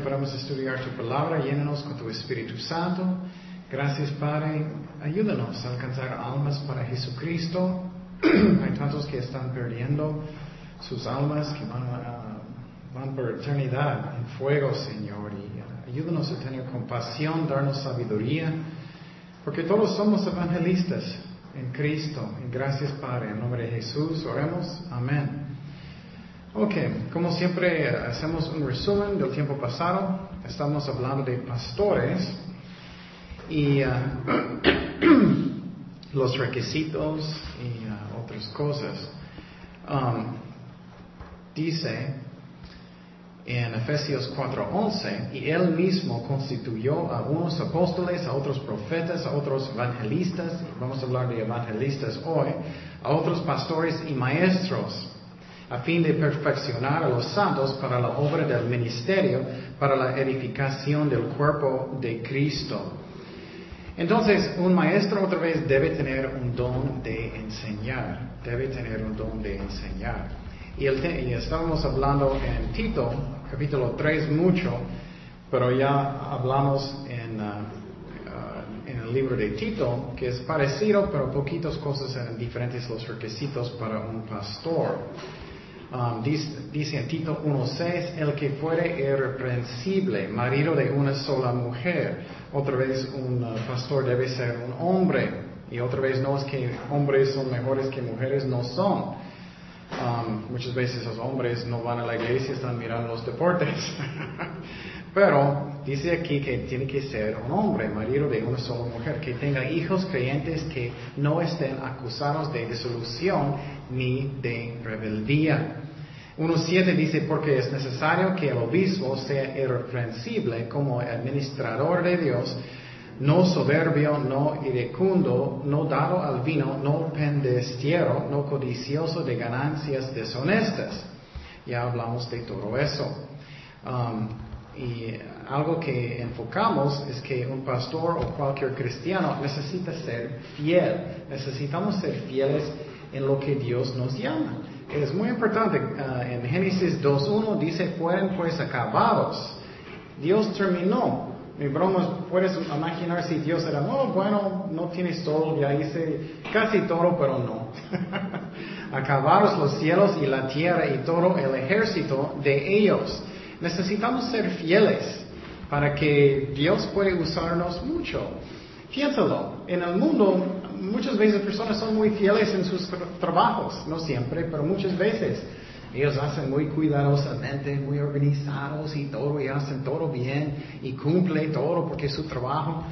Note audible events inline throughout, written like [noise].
podamos estudiar tu palabra, llénanos con tu Espíritu Santo. Gracias, Padre. Ayúdanos a alcanzar almas para Jesucristo. [clears throat] Hay tantos que están perdiendo sus almas, que van, van por eternidad en fuego, Señor. Y uh, ayúdanos a tener compasión, darnos sabiduría, porque todos somos evangelistas en Cristo. Y gracias, Padre. En nombre de Jesús, oremos. Amén. Ok, como siempre hacemos un resumen del tiempo pasado. Estamos hablando de pastores y uh, [clears throat] los requisitos y uh, otras cosas. Um, dice en Efesios 4:11, y él mismo constituyó a unos apóstoles, a otros profetas, a otros evangelistas, vamos a hablar de evangelistas hoy, a otros pastores y maestros a fin de perfeccionar a los santos para la obra del ministerio, para la edificación del cuerpo de Cristo. Entonces, un maestro otra vez debe tener un don de enseñar, debe tener un don de enseñar. Y, estábamos hablando en Tito, capítulo 3, mucho, pero ya hablamos en, uh, en el libro de Tito, que es parecido, pero poquitas cosas eran diferentes los requisitos para un pastor. Um, dice, en Tito 1.6, el que fuere irreprensible, marido de una sola mujer. Otra vez un uh, pastor debe ser un hombre. Y otra vez no es que hombres son mejores que mujeres, no son. Um, muchas veces los hombres no van a la iglesia, están mirando los deportes. [laughs] Pero dice aquí que tiene que ser un hombre, marido de una sola mujer, que tenga hijos creyentes que no estén acusados de disolución ni de rebeldía. 1.7 dice, porque es necesario que el obispo sea irreprensible como administrador de Dios, no soberbio, no iracundo, no dado al vino, no pendestiero, no codicioso de ganancias deshonestas. Ya hablamos de todo eso. Um, y algo que enfocamos es que un pastor o cualquier cristiano necesita ser fiel. Necesitamos ser fieles en lo que Dios nos llama. Es muy importante. Uh, en Génesis 2.1 dice, fueron pues acabados. Dios terminó. Mi broma, puedes imaginar si Dios era, oh, bueno, no tienes todo, ya hice casi todo, pero no. [laughs] acabados los cielos y la tierra y todo el ejército de ellos. Necesitamos ser fieles para que Dios pueda usarnos mucho. Piénsalo, en el mundo muchas veces personas son muy fieles en sus trabajos, no siempre, pero muchas veces. Ellos hacen muy cuidadosamente, muy organizados y todo, y hacen todo bien, y cumplen todo porque es su trabajo.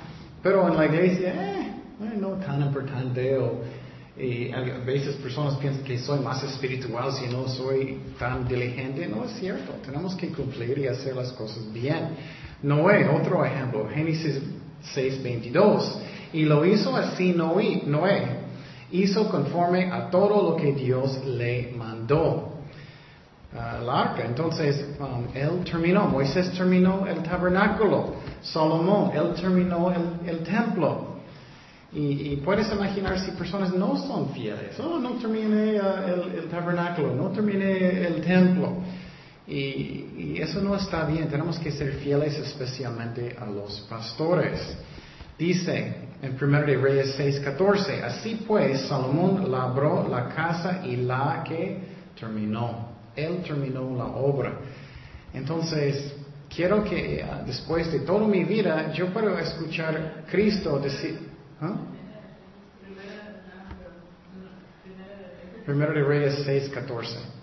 Pero en la iglesia, eh, eh no tan importante, o y a veces personas piensan que soy más espiritual si no soy tan diligente. No es cierto. Tenemos que cumplir y hacer las cosas bien. Noé, otro ejemplo, Génesis 6:22. Y lo hizo así Noé. Hizo conforme a todo lo que Dios le mandó. Uh, la arca. Entonces, um, él terminó, Moisés terminó el tabernáculo, Salomón, él terminó el, el templo. Y, puedes imaginar si personas no son fieles. Oh, no terminé uh, el, tabernáculo, no terminé el templo. Y, eso no está bien. Tenemos que ser fieles especialmente a los pastores. Dice en 1 de Reyes 6:14, así pues Salomón labró la casa y la que terminó. Él terminó la obra. Entonces, quiero que uh, después de toda mi vida yo pueda escuchar Cristo decir, ¿Ah? Primero de Reyes 6, 14.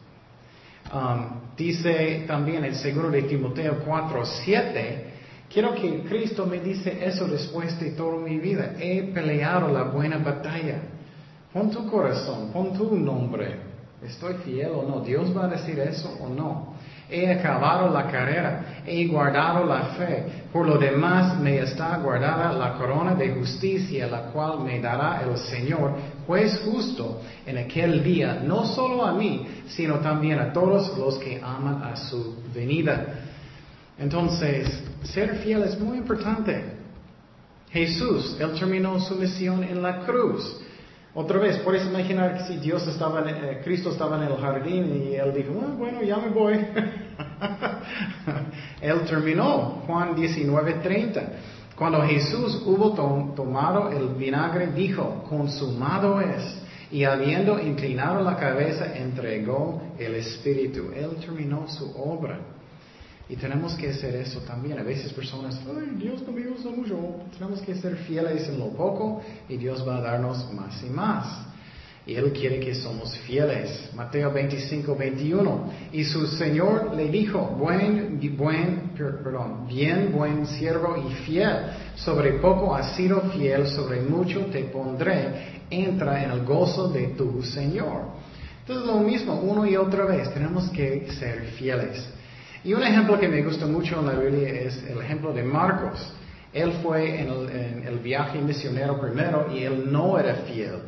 Um, dice también el seguro de Timoteo 4, 7. Quiero que Cristo me dice eso después de toda mi vida. He peleado la buena batalla. Pon tu corazón, pon tu nombre. ¿Estoy fiel o no? ¿Dios va a decir eso o no? He acabado la carrera, he guardado la fe. Por lo demás me está guardada la corona de justicia, la cual me dará el Señor, juez justo, en aquel día, no solo a mí, sino también a todos los que aman a su venida. Entonces, ser fiel es muy importante. Jesús, Él terminó su misión en la cruz. Otra vez, puedes imaginar que si Dios estaba, en, eh, Cristo estaba en el jardín y él dijo, ah, bueno, ya me voy. [laughs] Él terminó, Juan 19:30. Cuando Jesús hubo tomado el vinagre, dijo, consumado es. Y habiendo inclinado la cabeza, entregó el Espíritu. Él terminó su obra. Y tenemos que hacer eso también. A veces personas, ay, Dios no me usa mucho. Tenemos que ser fieles en lo poco y Dios va a darnos más y más. Y Él quiere que somos fieles. Mateo 25, 21. Y su Señor le dijo, buen, buen, perdón, bien, buen siervo y fiel. Sobre poco has sido fiel, sobre mucho te pondré. Entra en el gozo de tu Señor. Entonces lo mismo, uno y otra vez, tenemos que ser fieles. Y un ejemplo que me gusta mucho en la Biblia es el ejemplo de Marcos. Él fue en el, en el viaje misionero primero y él no era fiel.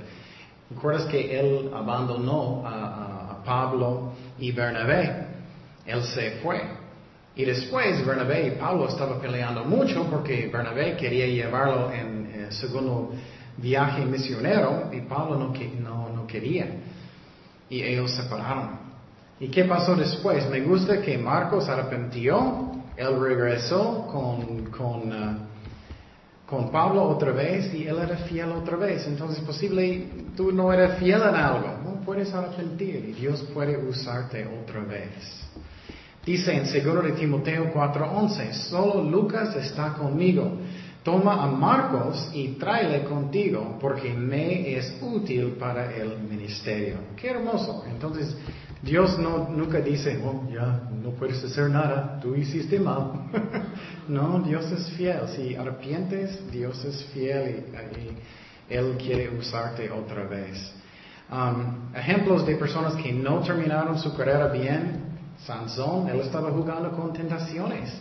¿Recuerdas que él abandonó a, Pablo y Bernabé? Él se fue. Y después Bernabé y Pablo estaban peleando mucho porque Bernabé quería llevarlo en el segundo viaje misionero y Pablo no, no, no quería. Y ellos se separaron. ¿Y qué pasó después? Me gusta que Marcos arrepintió, él regresó con, con uh, con Pablo otra vez y él era fiel otra vez. Entonces, posible tú no eres fiel en algo, no puedes arrepentir y Dios puede usarte otra vez. Dice en 2 de Timoteo 4:11, solo Lucas está conmigo. Toma a Marcos y tráele contigo porque me es útil para el ministerio. Qué hermoso. Entonces, Dios no, nunca dice, oh, ya no puedes hacer nada, tú hiciste mal. [laughs] no, Dios es fiel. Si arrepientes, Dios es fiel y, Él quiere usarte otra vez. Um, ejemplos de personas que no terminaron su carrera bien. Sansón, él estaba jugando con tentaciones.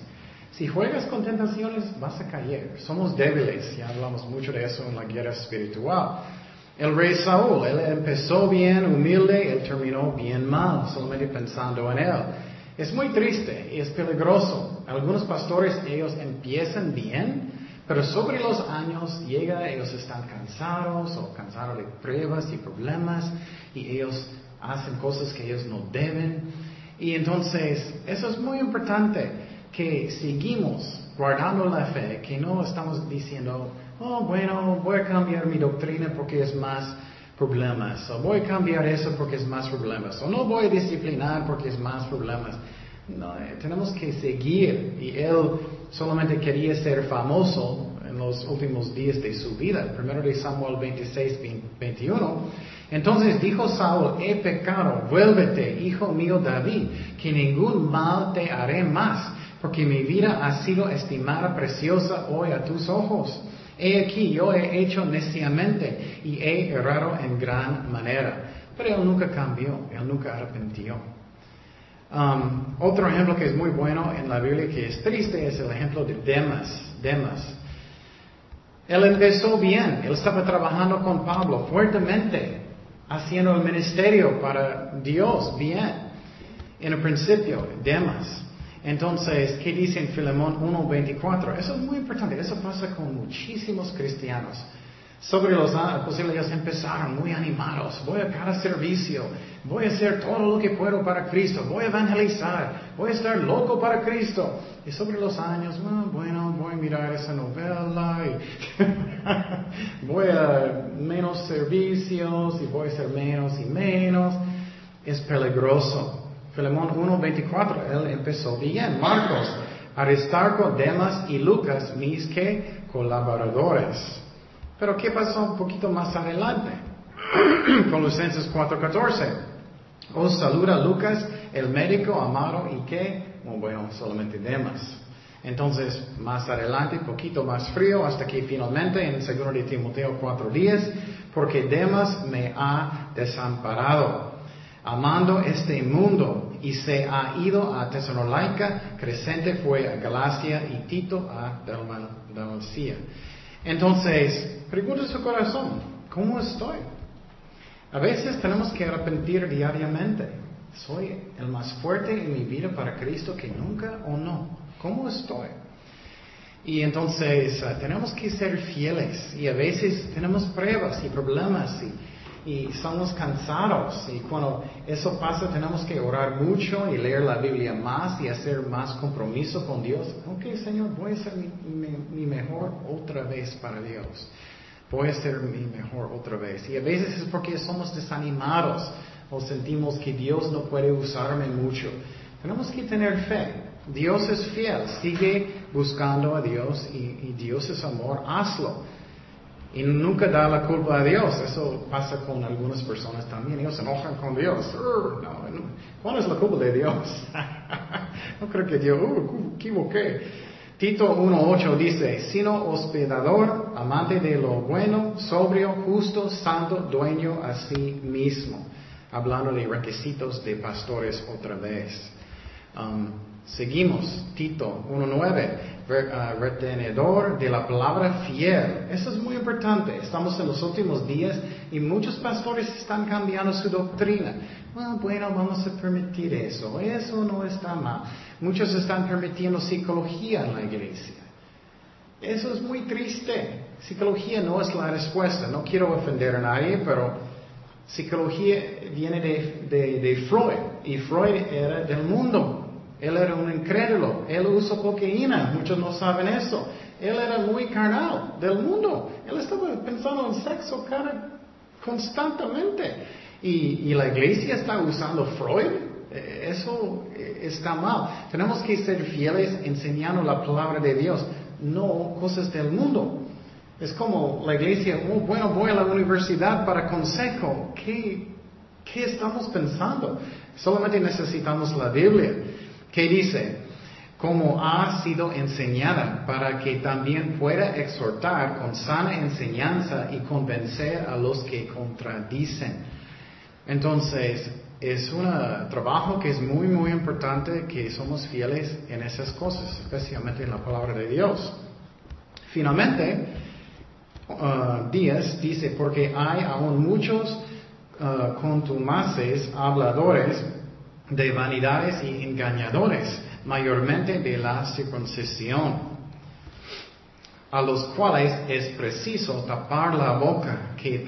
Si juegas con tentaciones, vas a caer. Somos débiles, ya hablamos mucho de eso en la guerra espiritual. El rey Saúl, él empezó bien, humilde, él terminó bien mal, solamente pensando en él. Es muy triste y es peligroso. Algunos pastores, ellos empiezan bien, pero sobre los años llega, ellos están cansados o cansados de pruebas y problemas y ellos hacen cosas que ellos no deben. Y entonces, eso es muy importante, que seguimos guardando la fe, que no estamos diciendo, oh, bueno, voy a cambiar mi doctrina porque es más problemas, o voy a cambiar eso porque es más problemas, o no voy a disciplinar porque es más problemas. No, eh, tenemos que seguir y él solamente quería ser famoso en los últimos días de su vida. Primero de Samuel 26, 21. Entonces dijo Saúl, he pecado, vuélvete, hijo mío David, que ningún mal te haré más, porque mi vida ha sido estimada preciosa hoy a tus ojos. He aquí, yo he hecho neciamente y he errado en gran manera. Pero él nunca cambió, él nunca arrepintió. Um, otro ejemplo que es muy bueno en la Biblia que es triste es el ejemplo de Demas. Demas. Él empezó bien, él estaba trabajando con Pablo fuertemente, haciendo el ministerio para Dios bien. En el principio, Demas. Entonces, ¿qué dice en Filemón 1.24? Eso es muy importante, eso pasa con muchísimos cristianos. Sobre los pues ellos empezaron muy animados, voy a cada servicio, voy a hacer todo lo que puedo para Cristo, voy a evangelizar, voy a estar loco para Cristo. Y sobre los años, bueno, voy a mirar esa novela y [laughs] voy a menos servicios y voy a ser menos y menos. Es peligroso. Filemón 1.24, él empezó bien. Marcos, Aristarco, Demas y Lucas, mis que colaboradores. Pero ¿qué pasó un poquito más adelante? [clears throat] Colosenses 4.14. Os saluda Lucas, el médico amado, y que, bueno, solamente Demas. Entonces, más adelante, poquito más frío, hasta que finalmente en 2 de Timoteo 4.10, porque Demas me ha desamparado amando este mundo y se ha ido a Tesalónica, Crescente fue a Galacia y Tito a Dalmacia. Entonces, pregunta su corazón, ¿cómo estoy? A veces tenemos que arrepentir diariamente. ¿Soy el más fuerte en mi vida para Cristo que nunca o no? ¿Cómo estoy? Y entonces ah, tenemos que ser fieles y a veces tenemos pruebas y problemas y y somos cansados. Y cuando eso pasa tenemos que orar mucho y leer la Biblia más y hacer más compromiso con Dios. Ok, Señor, voy a hacer mi, mejor otra vez para Dios. Voy a hacer mi mejor otra vez. Y a veces es porque somos desanimados o sentimos que Dios no puede usarme mucho. Tenemos que tener fe. Dios es fiel. Sigue buscando a Dios y Dios es amor. Hazlo. Y nunca da la culpa a Dios. Eso pasa con algunas personas también. Ellos se enojan con Dios. ¿Cuál es la culpa de Dios? [laughs] no creo que Dios, uh, equivoqué. Tito 1.8 dice, sino hospedador, amante de lo bueno, sobrio, justo, santo, dueño a sí mismo. Hablando de requisitos de pastores otra vez. Um, seguimos, Tito 1.9. Ah, retenedor de la palabra fiel. Eso es muy importante. Estamos en los últimos días y muchos pastores están cambiando su doctrina. Bueno, bueno, vamos a permitir eso. Eso no está mal. Muchos están permitiendo psicología en la iglesia. Eso es muy triste. Psicología no es la respuesta. No quiero ofender a nadie, pero psicología viene de, de, de Freud. Y Freud era del mundo. Él era un incrédulo. Él usó cocaína. Muchos no saben eso. Él era muy carnal del mundo. Él estaba pensando en sexo cara constantemente. Y, la iglesia está usando Freud. Eh, eso eh, está mal. Tenemos que ser fieles enseñando la palabra de Dios, no cosas del mundo. Es como la iglesia, oh, bueno, voy a la universidad para consejo. ¿Qué, ¿Qué estamos pensando? Solamente necesitamos la Biblia que dice, como ha sido enseñada, para que también pueda exhortar con sana enseñanza y convencer a los que contradicen. Entonces, es un trabajo que es muy, muy importante que somos fieles en esas cosas, especialmente en la palabra de Dios. Finalmente, uh, Díaz dice, porque hay aún muchos uh, contumaces habladores de vanidades y engañadores, mayormente de la circuncisión, a los cuales es preciso tapar la boca que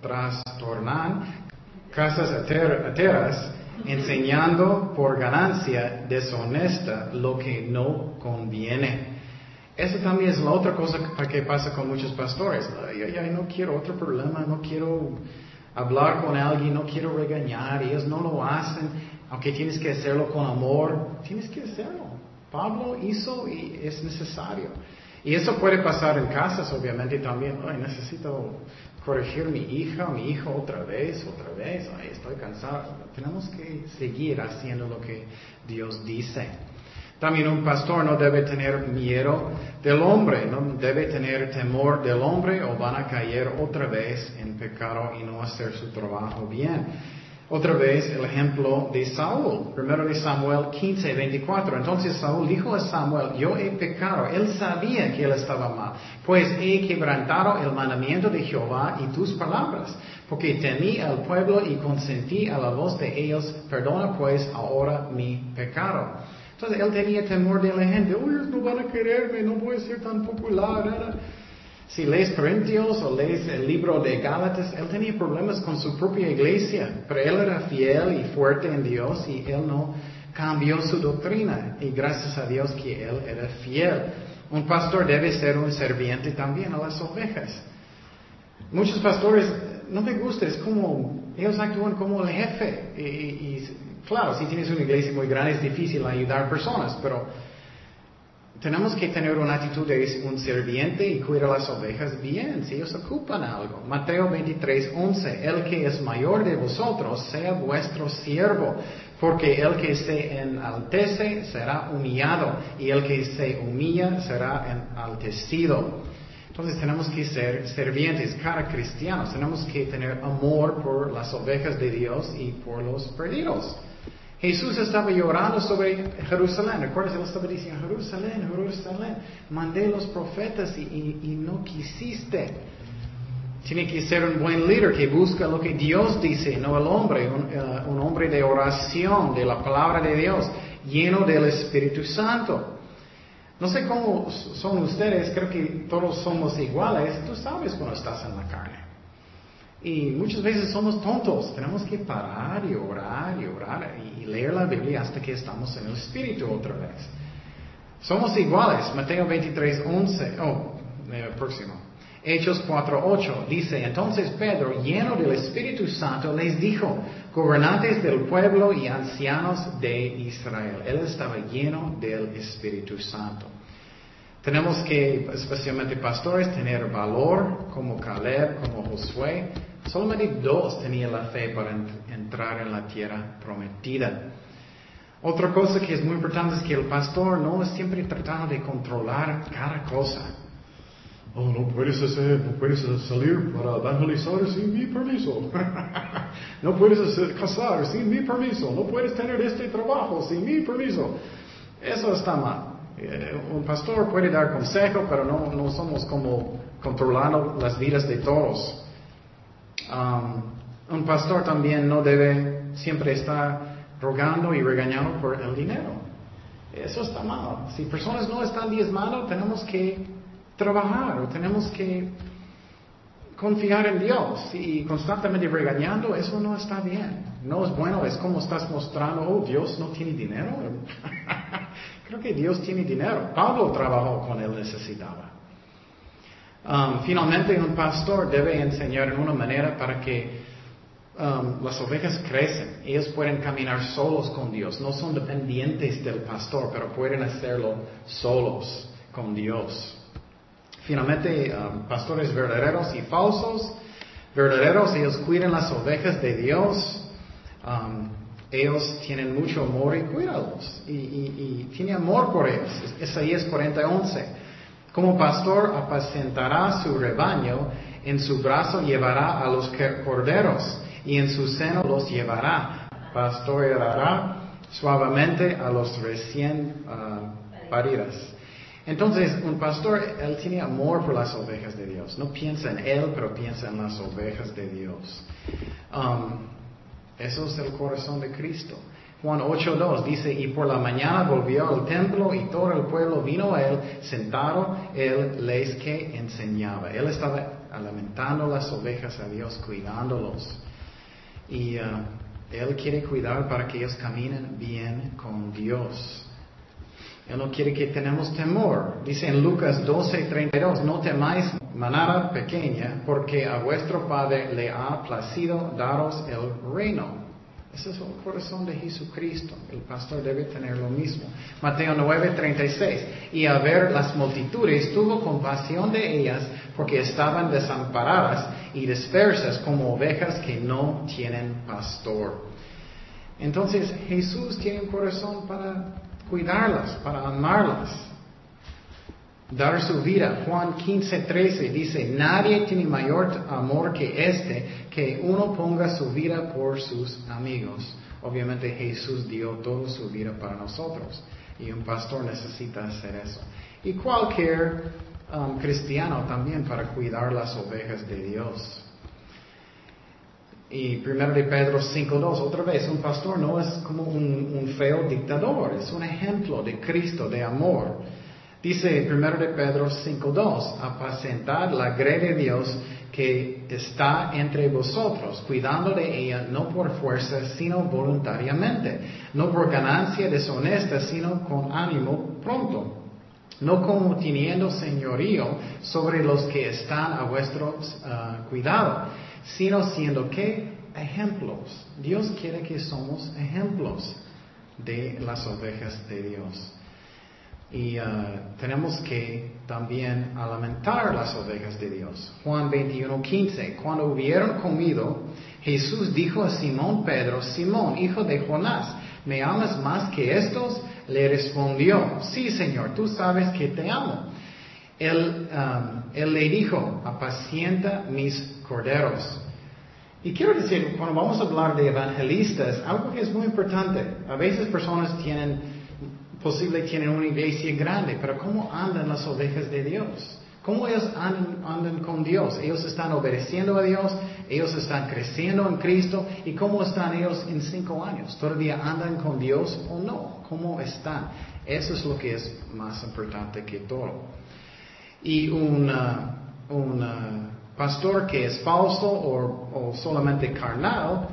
trastornan casas enteras, enseñando por ganancia deshonesta lo que no conviene. Eso también es la otra cosa que pasa con muchos pastores. Ay, no quiero otro problema, no quiero hablar con alguien, no quiero regañar, ellos no lo hacen, aunque tienes que hacerlo con amor, tienes que hacerlo. Pablo hizo y es necesario. Y eso puede pasar en casas, obviamente, también. Ay, necesito corregir mi hija, mi hijo otra vez, otra vez. Ay, estoy cansado. Tenemos que seguir haciendo lo que Dios dice. También un pastor no debe tener miedo del hombre, no debe tener temor del hombre o van a caer otra vez en pecado y no hacer su trabajo bien. Otra vez el ejemplo de Saúl, primero de Samuel 15, 24. Entonces Saúl dijo a Samuel, yo he pecado. Él sabía que él estaba mal, pues he quebrantado el mandamiento de Jehová y tus palabras, porque temí al pueblo y consentí a la voz de ellos, perdona pues ahora mi pecado. Entonces él tenía temor de la gente. Uy, no van a quererme, no voy a ser tan popular. Si lees Corintios o lees el libro de Gálatas, él tenía problemas con su propia iglesia, pero él era fiel y fuerte en Dios y él no cambió su doctrina. Y gracias a Dios que él era fiel. Un pastor debe ser un serviente también a las ovejas. Muchos pastores, no me gusta, es como, ellos actúan como el jefe y Claro, si tienes una iglesia muy grande es difícil ayudar personas, pero tenemos que tener una actitud de un serviente y cuidar las ovejas bien, si ellos ocupan algo. Mateo 23, 11, el que es mayor de vosotros sea vuestro siervo, porque el que se enaltece será humillado y el que se humilla será enaltecido. Entonces tenemos que ser servientes, cara cristianos, tenemos que tener amor por las ovejas de Dios y por los perdidos. Jesús estaba llorando sobre Jerusalén. ¿Recuerdas? Él estaba diciendo, Jerusalén, Jerusalén, mandé los profetas y, no quisiste. Tiene que ser un buen líder que busca lo que Dios dice, no el hombre, un, eh, un hombre de oración, de la palabra de Dios, lleno del Espíritu Santo. No sé cómo son ustedes, creo que todos somos iguales. Tú sabes cuando estás en la carne. Y muchas veces somos tontos. Tenemos que parar y orar y orar y leer la Biblia hasta que estamos en el Espíritu otra vez. Somos iguales. Mateo 23, 11. Oh, el próximo. Hechos 4.8 dice, entonces Pedro, lleno del Espíritu Santo, les dijo, gobernantes del pueblo y ancianos de Israel. Él estaba lleno del Espíritu Santo. Tenemos que, especialmente pastores, tener valor como Caleb, como Josué. Solamente dos tenían la fe para entrar en la tierra prometida. Otra cosa que es muy importante es que el pastor no siempre tratando de controlar cada cosa. Oh, no puedes hacer, no puedes salir para evangelizar sin mi permiso. [laughs] no puedes casar sin mi permiso. No puedes tener este trabajo sin mi permiso. Eso está mal. Eh, un pastor puede dar consejo, pero no, no somos como controlando las vidas de todos. Um, un pastor también no debe siempre estar rogando y regañando por el dinero. Eso está mal. Si personas no están diezmando, tenemos que trabajar o tenemos que confiar en Dios y constantemente regañando, eso no está bien. No es bueno, es como estás mostrando, oh, Dios no tiene dinero. [laughs] Creo que Dios tiene dinero. Pablo trabajó con él necesitaba. Um, finalmente, un pastor debe enseñar en una manera para que um, las ovejas crecen. Ellos pueden caminar solos con Dios. No son dependientes del pastor, pero pueden hacerlo solos con Dios. Finalmente, um, pastores verdaderos y falsos. Verdaderos, ellos cuidan las ovejas de Dios. Um, ellos tienen mucho amor y cuidados. Y, y, tiene amor por ellos. Isaías 40, 11. Como pastor apacentará su rebaño, en su brazo llevará a los corderos y en su seno los llevará. Pastoreará suavemente a los recién uh, paridas. Entonces, un pastor, él tiene amor por las ovejas de Dios. No piensa en él, pero piensa en las ovejas de Dios. Um, eso es el corazón de Cristo. Juan 8.2 dice, y por la mañana volvió al templo y todo el pueblo vino a él, sentado, él les que enseñaba. Él estaba alimentando las ovejas a Dios, cuidándolos. Y uh, él quiere cuidar para que ellos caminen bien con Dios. Él no quiere que tenemos temor. Dice en Lucas 12:32, no temáis manada pequeña, porque a vuestro Padre le ha placido daros el reino. Ese es el corazón de Jesucristo. El pastor debe tener lo mismo. Mateo 9:36. Y a ver las multitudes tuvo compasión de ellas porque estaban desamparadas y dispersas como ovejas que no tienen pastor. Entonces Jesús tiene un corazón para cuidarlas, para amarlas, dar su vida. Juan 15, 13 dice, nadie tiene mayor amor que este, que uno ponga su vida por sus amigos. Obviamente Jesús dio toda su vida para nosotros y un pastor necesita hacer eso. Y cualquier um, cristiano también para cuidar las ovejas de Dios. Y primero de Pedro 5.2, otra vez, un pastor no es como un, feo dictador, es un ejemplo de Cristo, de amor. Dice primero de Pedro 5.2, apacentad la grey de Dios que está entre vosotros, cuidando de ella no por fuerza, sino voluntariamente, no por ganancia deshonesta, sino con ánimo pronto, no como teniendo señorío sobre los que están a vuestro uh, cuidado sino siendo que ejemplos. Dios quiere que somos ejemplos de las ovejas de Dios. Y uh, tenemos que también alimentar las ovejas de Dios. Juan 21, 15. Cuando hubieron comido, Jesús dijo a Simón Pedro, Simón, hijo de Jonás, ¿me amas más que estos? Le respondió, sí, Señor, tú sabes que te amo. Él, um, él le dijo, apacienta mis corderos. Y quiero decir, cuando vamos a hablar de evangelistas, algo que es muy importante, a veces personas tienen, posible tienen una iglesia grande, pero ¿cómo andan las ovejas de Dios? ¿Cómo ellos andan, con Dios? Ellos están obedeciendo a Dios, ellos están creciendo en Cristo, ¿y cómo están ellos en cinco años? ¿Todavía andan con Dios o no? ¿Cómo están? Eso es lo que es más importante que todo. Y una, una pastor que es falso o, solamente carnal,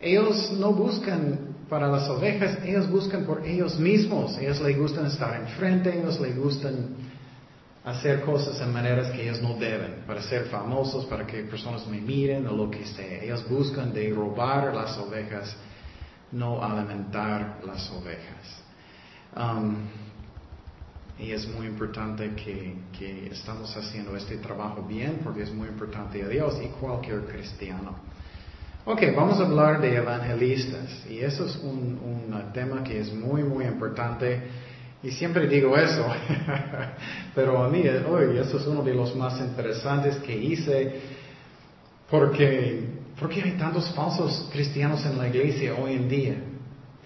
ellos no buscan para las ovejas, ellos buscan por ellos mismos. Ellos les gustan estar enfrente, ellos les gustan hacer cosas en maneras que ellos no deben, para ser famosos, para que personas me miren o lo que sea. Ellos buscan de robar las ovejas, no alimentar las ovejas. Um, y es muy importante que, que, estamos haciendo este trabajo bien porque es muy importante a Dios y cualquier cristiano. Ok, vamos a hablar de evangelistas y eso es un, un tema que es muy, muy importante y siempre digo eso, [laughs] pero a mí hoy eso es uno de los más interesantes que hice porque, porque hay tantos falsos cristianos en la iglesia hoy en día.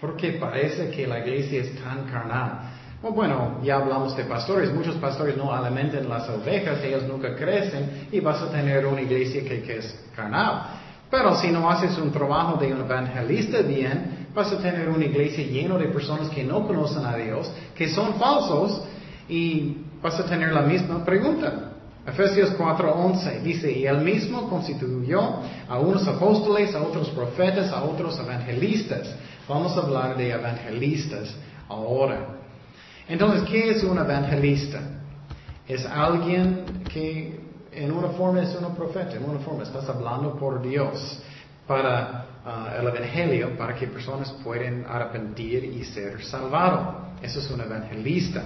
Porque parece que la iglesia es tan carnal. Bueno, ya hablamos de pastores. Muchos pastores no alimentan las ovejas, ellos nunca crecen y vas a tener una iglesia que, que es carnal. Pero si no haces un trabajo de un evangelista bien, vas a tener una iglesia llena de personas que no conocen a Dios, que son falsos y vas a tener la misma pregunta. Efesios 4:11 dice, y él mismo constituyó a unos apóstoles, a otros profetas, a otros evangelistas. Vamos a hablar de evangelistas ahora. Entonces, ¿qué es un evangelista? Es alguien que en una forma es un profeta, en una forma estás hablando por Dios para ah, el evangelio, para que personas puedan arrepentir y ser salvados. Eso es un evangelista.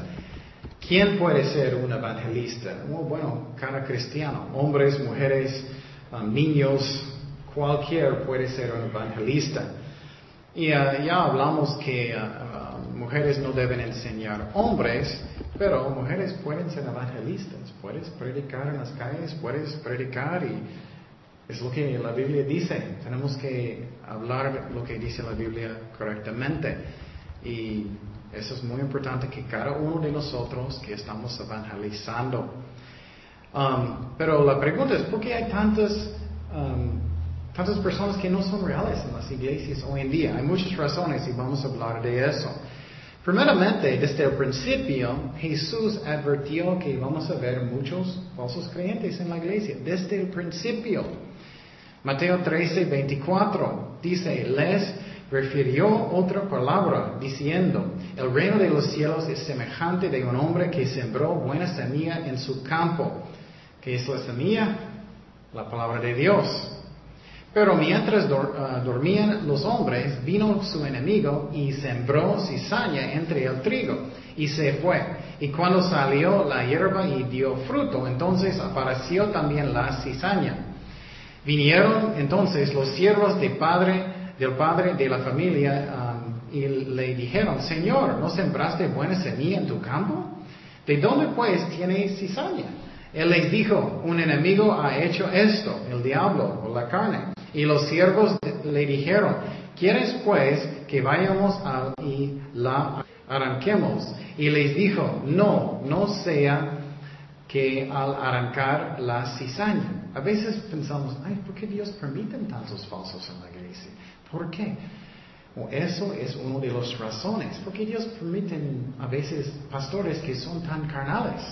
¿Quién puede ser un evangelista? bueno, cada cristiano, hombres, mujeres, ah, niños, cualquier puede ser un evangelista. Y ah, ya hablamos que mujeres no deben enseñar hombres, pero mujeres pueden ser evangelistas, puedes predicar en las calles, puedes predicar y es lo que la Biblia dice. Tenemos que hablar lo que dice la Biblia correctamente. Y eso es muy importante que cada uno de nosotros que estamos evangelizando. Um, pero la pregunta es, ¿por qué hay tantas, um, tantas personas que no son reales en las iglesias hoy en día? Hay muchas razones y vamos a hablar de eso. Primeramente, desde el principio, Jesús advirtió que vamos a ver muchos falsos creyentes en la iglesia, desde el principio. Mateo 13, 24 dice, les refirió otra palabra diciendo, el reino de los cielos es semejante de un hombre que sembró buena semilla en su campo. ¿Qué es la semilla? La palabra de Dios. Pero mientras ah, dormían los hombres, vino su enemigo y sembró cizaña entre el trigo y se fue. Y cuando salió la hierba y dio fruto, entonces apareció también la cizaña. Vinieron entonces los siervos del padre, del padre de la familia ah, y le dijeron, Señor, ¿no sembraste buena semilla en tu campo? ¿De dónde pues tiene cizaña? Él les dijo, un enemigo ha hecho esto, el diablo o la carne. Y los siervos le dijeron, ¿quieres pues que vayamos y la arranquemos? Y les dijo, no, no sea que al arrancar la cizaña. A veces pensamos, ay, ¿por qué Dios permite tantos falsos en la iglesia? ¿Por qué? eso es una de las razones. Porque Dios permite a veces pastores que son tan carnales?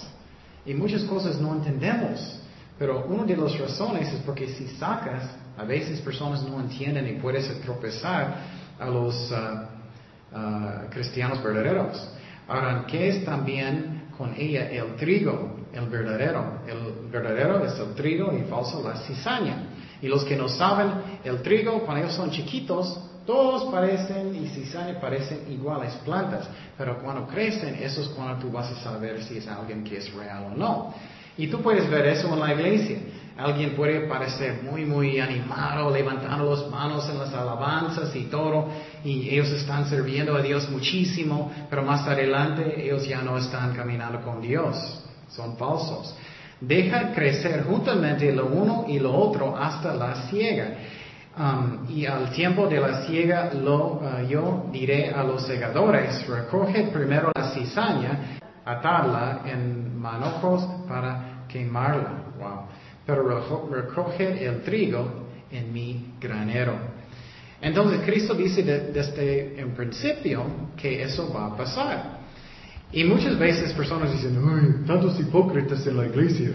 Y muchas cosas no entendemos. Pero una de las razones es porque si sacas a veces personas no entienden y puedes tropezar a los uh, uh, cristianos verdaderos. Ahora, ¿qué es también con ella el trigo, el verdadero? El verdadero es el trigo y falso la cizaña. Y los que no saben, el trigo, cuando ellos son chiquitos, todos parecen y cizaña parecen iguales plantas, pero cuando crecen, eso es cuando tú vas a saber si es alguien que es real o no. Y tú puedes ver eso en la iglesia. Alguien puede parecer muy, muy animado, levantando las manos en las alabanzas y todo, y ellos están sirviendo a Dios muchísimo, pero más adelante ellos ya no están caminando con Dios, son falsos. Deja crecer juntamente lo uno y lo otro hasta la ciega. Um, y al tiempo de la ciega lo, uh, yo diré a los segadores, recoge primero la cizaña, atarla en manojos para quemarla. Wow pero recoge el trigo en mi granero. Entonces Cristo dice desde el principio que eso va a pasar. Y muchas veces personas dicen, ¡ay, tantos hipócritas en la iglesia!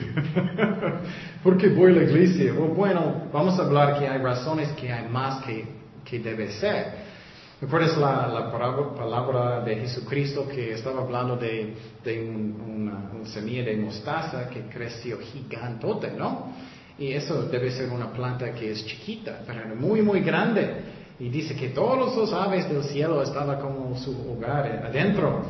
[laughs] ¿Por qué voy a la iglesia? bueno, vamos a hablar que hay razones que hay más que, que debe ser. ¿Recuerdas la, la palabra de Jesucristo que estaba hablando de, de una, semilla de mostaza que creció gigantote, ¿no? Y eso debe ser una planta que es chiquita, pero muy, muy grande. Y dice que todos los aves del cielo estaban como su hogar adentro.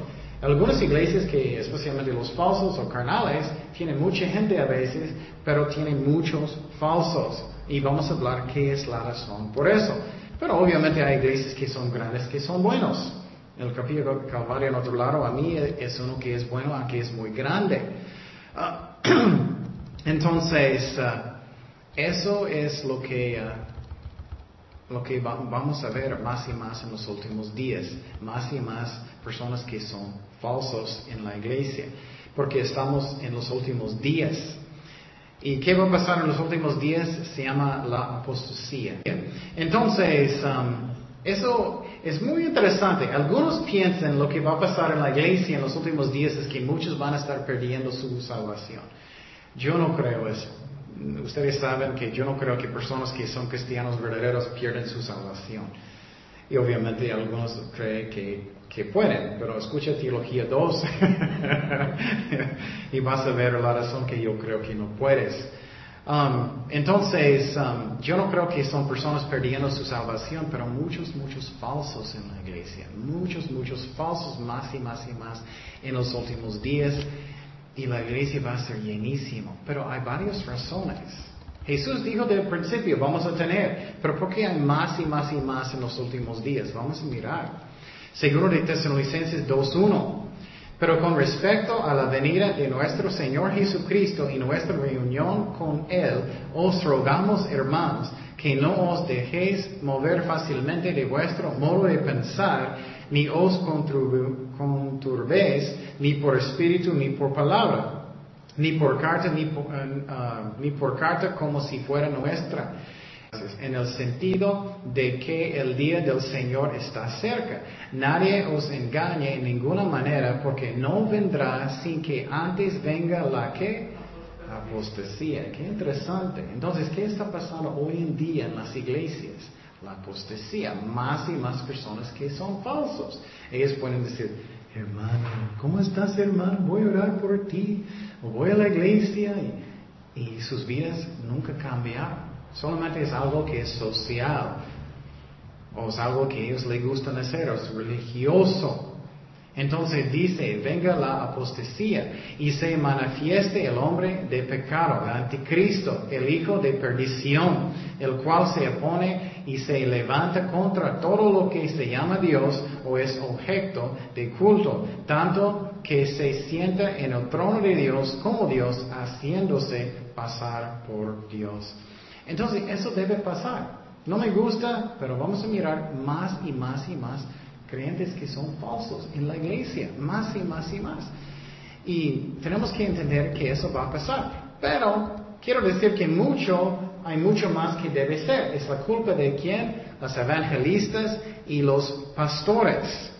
Algunas iglesias que, especialmente los falsos o carnales, tienen mucha gente a veces, pero tienen muchos falsos. Y vamos a hablar qué es la razón por eso. Pero obviamente hay iglesias que son grandes, que son buenos. El capítulo Calvario en otro lado a mí es uno que es bueno, aunque es muy grande. Ah, [clears throat] entonces, ah, eso es lo que, ah, lo que vamos a ver más y más en los últimos días. Más y más personas que son falsos en la iglesia. Porque estamos en los últimos días. ¿Y qué va a pasar en los últimos días? Se llama la apostasía. Entonces, um, eso es muy interesante. Algunos piensan lo que va a pasar en la iglesia en los últimos días es que muchos van a estar perdiendo su salvación. Yo no creo eso. Ustedes saben que yo no creo que personas que son cristianos verdaderos pierden su salvación. Y obviamente algunos creen que que pueden, pero escucha Teología 2 [laughs] y vas a ver la razón que yo creo que no puedes. Um, entonces, um, yo no creo que son personas perdiendo su salvación, pero muchos, muchos falsos en la iglesia, muchos, muchos falsos más y más y más en los últimos días y la iglesia va a ser llenísimo. Pero hay varias razones. Jesús dijo del principio, vamos a tener, pero ¿por qué hay más y más y más en los últimos días? Vamos a mirar. Segundo de Tesalonicenses 2.1. Pero con respecto a la venida de nuestro Señor Jesucristo y nuestra reunión con Él, os rogamos, hermanos, que no os dejéis mover fácilmente de vuestro modo de pensar, ni os conturbéis, ni por espíritu, ni por palabra, ni por carta, ni por, eh, ah, ni por carta como si fuera nuestra en el sentido de que el día del Señor está cerca. Nadie os engañe en ninguna manera porque no vendrá sin que antes venga la que apostasía. Qué interesante. Entonces, ¿qué está pasando hoy en día en las iglesias? La apostasía. Más y más personas que son falsos. Ellos pueden decir, hermano, ¿cómo estás hermano? Voy a orar por ti. Voy a la iglesia y, sus vidas nunca cambiaron. Solamente es algo que es social. O es algo que a ellos les gusta hacer, o es religioso. Entonces dice, venga la apostasía y se manifieste el hombre de pecado, el anticristo, el hijo de perdición, el cual se opone y se levanta contra todo lo que se llama Dios o es objeto de culto, tanto que se sienta en el trono de Dios como Dios, haciéndose pasar por Dios. Entonces, eso debe pasar. No me gusta, pero vamos a mirar más y más y más creyentes que son falsos en la iglesia, más y más y más. Y tenemos que entender que eso va a pasar. Pero quiero decir que mucho, hay mucho más que debe ser. Es la culpa de quién? Los evangelistas y los pastores.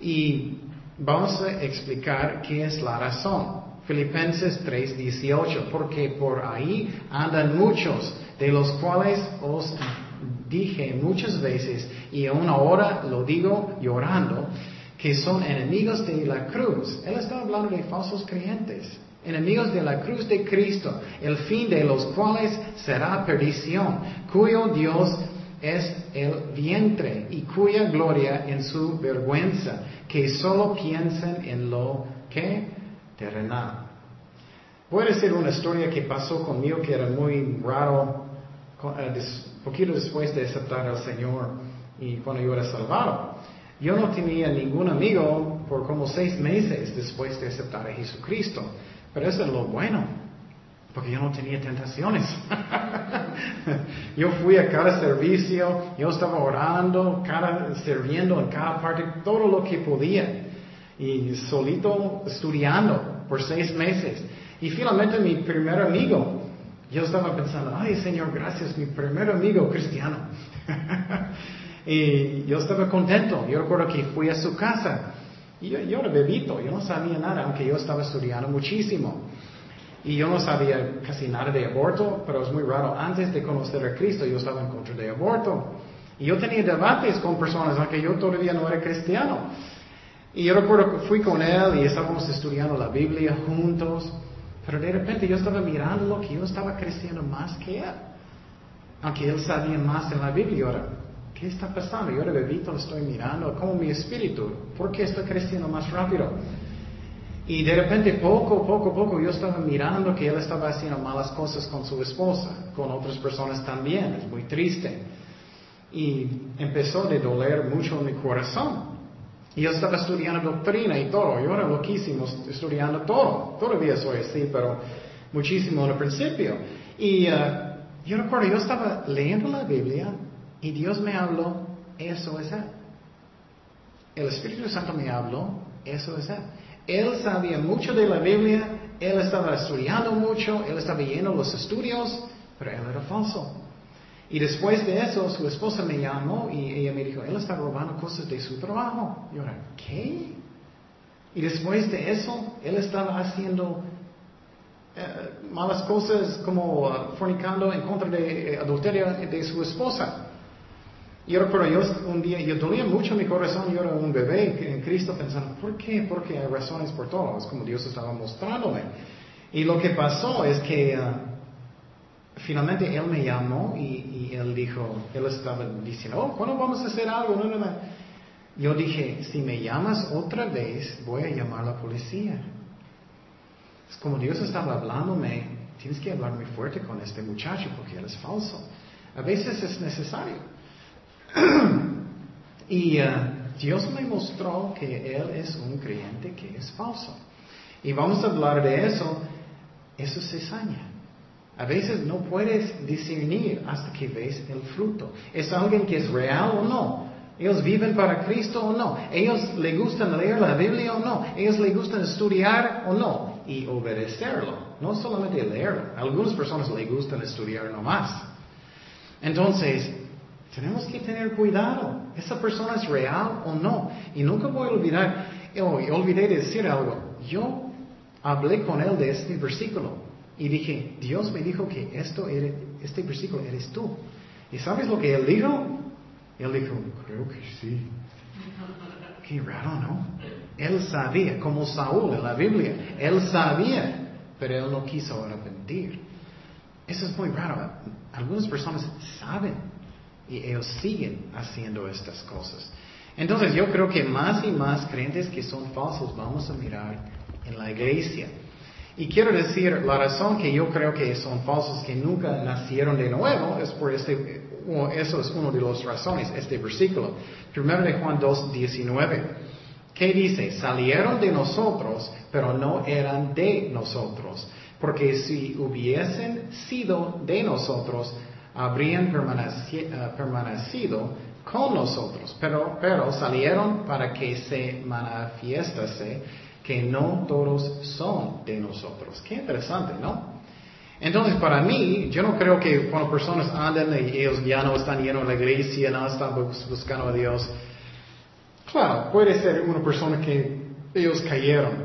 Y vamos a explicar qué es la razón. Filipenses 3:18, porque por ahí andan muchos, de los cuales os dije muchas veces, y aún ahora lo digo llorando, que son enemigos de la cruz. Él está hablando de falsos creyentes, enemigos de la cruz de Cristo, el fin de los cuales será perdición, cuyo Dios es el vientre y cuya gloria en su vergüenza, que solo piensan en lo que terrenal. Voy a decir una historia que pasó conmigo que era muy raro, eh, poquito después de aceptar al Señor y cuando yo era salvado. Yo no tenía ningún amigo por como seis meses después de aceptar a Jesucristo, pero eso es lo bueno, porque yo no tenía tentaciones. [laughs] yo fui a cada servicio, yo estaba orando, cada, sirviendo en cada parte, todo lo que podía, y solito estudiando por seis meses. Y finalmente mi primer amigo, yo estaba pensando, ay Señor, gracias, mi primer amigo cristiano. [laughs] y yo estaba contento. Yo recuerdo que fui a su casa Y yo, yo era bebito, yo no sabía nada, aunque yo estaba estudiando muchísimo. Y yo no sabía casi nada de aborto, pero es muy raro. Antes de conocer a Cristo, yo estaba en contra de aborto. Y yo tenía debates con personas, aunque yo todavía no era cristiano. Y yo recuerdo que fui con él y estábamos estudiando la Biblia juntos. Pero de repente yo estaba mirando lo que yo estaba creciendo más que él. Aunque él sabía más en la Biblia. Ahora, ¿qué está pasando? Yo era bebito, lo estoy mirando, como mi espíritu. ¿Por qué estoy creciendo más rápido? Y de repente, poco, poco, poco, yo estaba mirando que él estaba haciendo malas cosas con su esposa, con otras personas también. Es muy triste. Y empezó a doler mucho en mi corazón. Y yo estaba estudiando doctrina y todo. Yo era loquísimo estudiando todo. Todavía soy así, pero muchísimo el principio. Y uh, yo recuerdo, yo estaba leyendo la Biblia y Dios me habló, eso es Él. El Espíritu Santo me habló, eso es Él. Él sabía mucho de la Biblia, él estaba estudiando mucho, él estaba yendo los estudios, pero él era falso. Y después de eso, su esposa me llamó y ella me dijo, él está robando cosas de su trabajo. Yo era, ¿qué? Y después de eso, él estaba haciendo eh, malas cosas como uh, fornicando en contra de eh, adulterio de su esposa. Y recuerdo, yo un día, yo dolía mucho mi corazón, yo era un bebé en Cristo pensando, ¿por qué? Porque hay razones por todo, es como Dios estaba mostrándome. Y lo que pasó es que uh, finalmente Él me llamó y, Él dijo, Él estaba diciendo, oh, ¿cuándo vamos a hacer algo? No, no, no. Yo dije, si me llamas otra vez, voy a llamar a la policía. Es como Dios estaba hablándome, tienes que hablar muy fuerte con este muchacho porque él es falso. A veces es necesario. [clears throat] y uh, Dios me mostró que Él es un creyente que es falso. Y vamos a hablar de eso. Eso se saña. A veces no puedes discernir hasta que ves el fruto. ¿Es alguien que es real o no? ¿Ellos viven para Cristo o no? ¿Ellos le gustan leer la Biblia o no? ¿Ellos le gustan estudiar o no? Y obedecerlo. No solamente leerlo. A algunas personas le gustan estudiar nomás. Entonces, tenemos que tener cuidado. ¿Esa persona es real o no? Y nunca voy a olvidar, oh, olvidé de decir algo. Yo hablé con él de este versículo y dije, Dios me dijo que esto este versículo eres tú. ¿Y sabes lo que él dijo? Él dijo, creo que sí. Qué raro, ¿no? Él sabía, como Saúl en la Biblia, él sabía, pero él no quiso arrepentir. Eso es muy raro. Algunas personas saben y ellos siguen haciendo estas cosas. Entonces yo creo que más y más creyentes que son falsos vamos a mirar en la iglesia. Y quiero decir, la razón que yo creo que son falsos, que nunca nacieron de nuevo, es por este, eso es una de las razones, este versículo. Primero de Juan 2, 19. ¿Qué dice? Salieron de nosotros, pero no eran de nosotros. Porque si hubiesen sido de nosotros, habrían eh, permanecido con nosotros, pero, pero salieron para que se manifiestase que no todos son de nosotros. Qué interesante, ¿no? Entonces, para mí, yo no creo que cuando personas andan y ellos ya no están yendo a la iglesia, no están buscando a Dios. Claro, puede ser una persona que ellos cayeron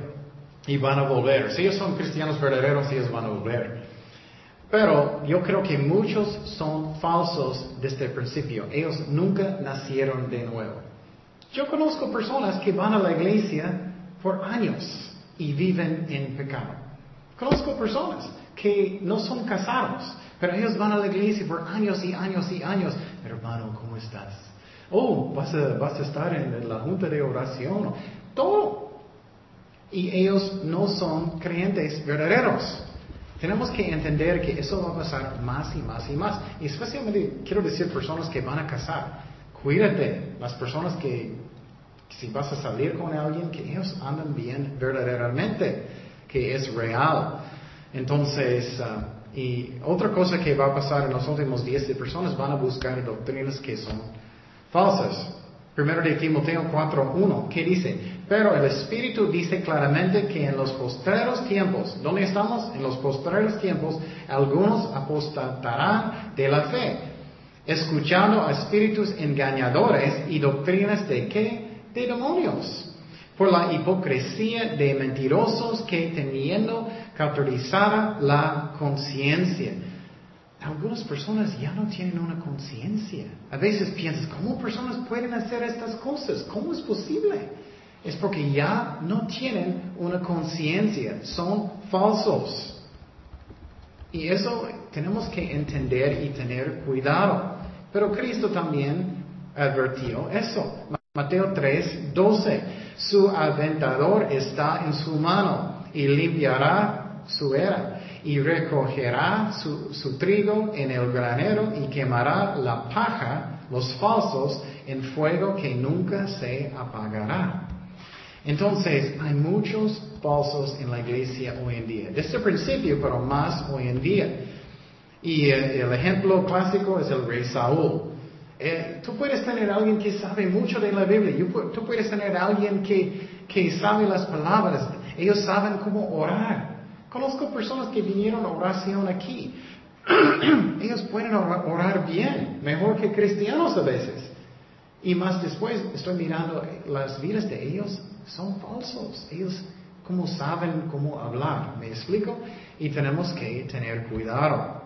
y van a volver. Si ellos son cristianos verdaderos, ellos van a volver. Pero yo creo que muchos son falsos desde el principio. Ellos nunca nacieron de nuevo. Yo conozco personas que van a la iglesia por años y viven en pecado. Conozco personas que no son casados, pero ellos van a la iglesia por años y años y años. Hermano, ¿cómo estás? Oh, vas a, vas a estar en la junta de oración. Todo. Y ellos no son creyentes verdaderos. Tenemos que entender que eso va a pasar más y más y más. Y especialmente quiero decir personas que van a casar. Cuídate, las personas que, si vas a salir con alguien, que ellos andan bien verdaderamente, que es real. Entonces, ah, y otra cosa que va a pasar en los últimos días de personas van a buscar doctrinas que son falsas. Primero de Timoteo 4.1, ¿qué dice? Pero el Espíritu dice claramente que en los postreros tiempos, ¿dónde estamos? En los postreros tiempos, algunos apostatarán de la fe, escuchando a espíritus engañadores y doctrinas de qué? De demonios. por la hipocresía de mentirosos que teniendo cauterizada la conciencia. Algunas personas ya no tienen una conciencia. A veces piensas, ¿cómo personas pueden hacer estas cosas? ¿Cómo es posible? Es porque ya no tienen una conciencia, son falsos. Y eso tenemos que entender y tener cuidado. Pero Cristo también advirtió eso. Mateo 3, 12. Su aventador está en su mano y limpiará su era y recogerá su, trigo en el granero y quemará la paja, los falsos, en fuego que nunca se apagará. Entonces, hay muchos falsos en la iglesia hoy en día. Desde el principio, pero más hoy en día. Y eh, el, ejemplo clásico es el rey Saúl. Eh, tú puedes tener alguien que sabe mucho de la Biblia. tú puedes tener alguien que, que sabe las palabras. Ellos saben cómo orar. Conozco personas que vinieron a oración aquí. [clears throat] Ellos pueden orar bien, mejor que cristianos a veces. Y más después estoy mirando las vidas de ellos, son falsos. Ellos como saben cómo hablar, ¿me explico? Y tenemos que tener cuidado.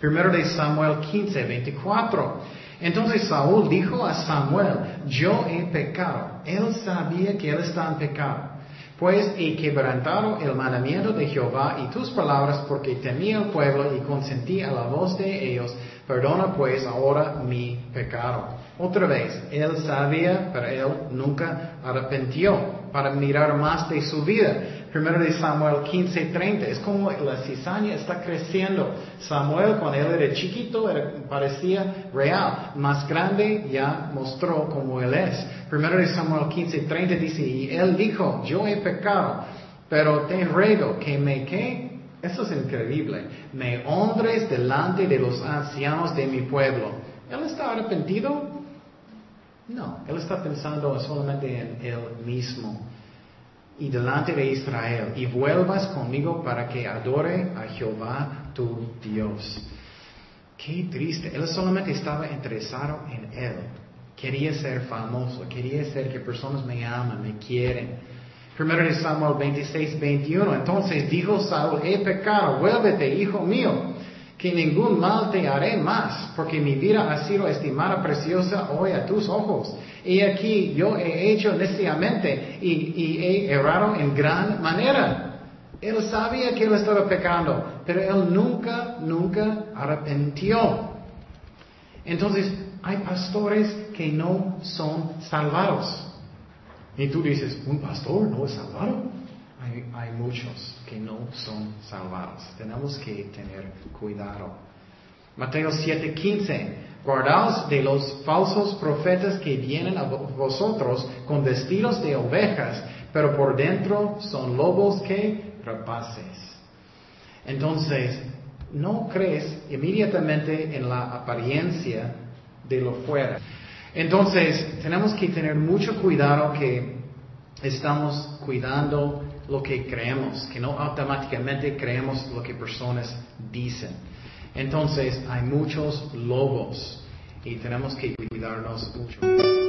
Primero de Samuel 15, 24. Entonces Saúl dijo a Samuel, yo he pecado. Él sabía que él estaba en pecado. Pues he quebrantado el mandamiento de Jehová y tus palabras porque temía el pueblo y consentí a la voz de ellos. Perdona pues ahora mi pecado. Otra vez, él sabía, pero él nunca arrepintió para mirar más de su vida. Primero de Samuel 15:30, es como la cizaña está creciendo. Samuel cuando él era chiquito parecía real, más grande ya mostró como él es. Primero de Samuel 15:30 dice, y él dijo, yo he pecado, pero te ruego que me que eso es increíble, me honres delante de los ancianos de mi pueblo. ¿Él está arrepentido? No, él está pensando solamente en él mismo y delante de Israel y vuelvas conmigo para que adore a Jehová tu Dios. Qué triste, él solamente estaba interesado en él. Quería ser famoso, quería ser que personas me aman, me quieren. Primero de Samuel 26, 21. Entonces dijo Saúl, he pecado, vuélvete, hijo mío que ningún mal te haré más, porque mi vida ha sido estimada preciosa hoy a tus ojos. Y aquí yo he hecho neciamente y, he errado en gran manera. Él sabía que él estaba pecando, pero él nunca, nunca arrepintió. Entonces, hay pastores que no son salvados. Y tú dices, ¿un pastor no es salvado? Hay, muchos que no son salvados. Tenemos que tener cuidado. Mateo 7:15, guardaos de los falsos profetas que vienen a vosotros con vestidos de ovejas, pero por dentro son lobos que rapaces. Entonces, no crees inmediatamente en la apariencia de lo fuera. Entonces, tenemos que tener mucho cuidado que estamos cuidando lo que creemos, que no automáticamente creemos lo que personas dicen. Entonces hay muchos lobos y tenemos que cuidarnos mucho.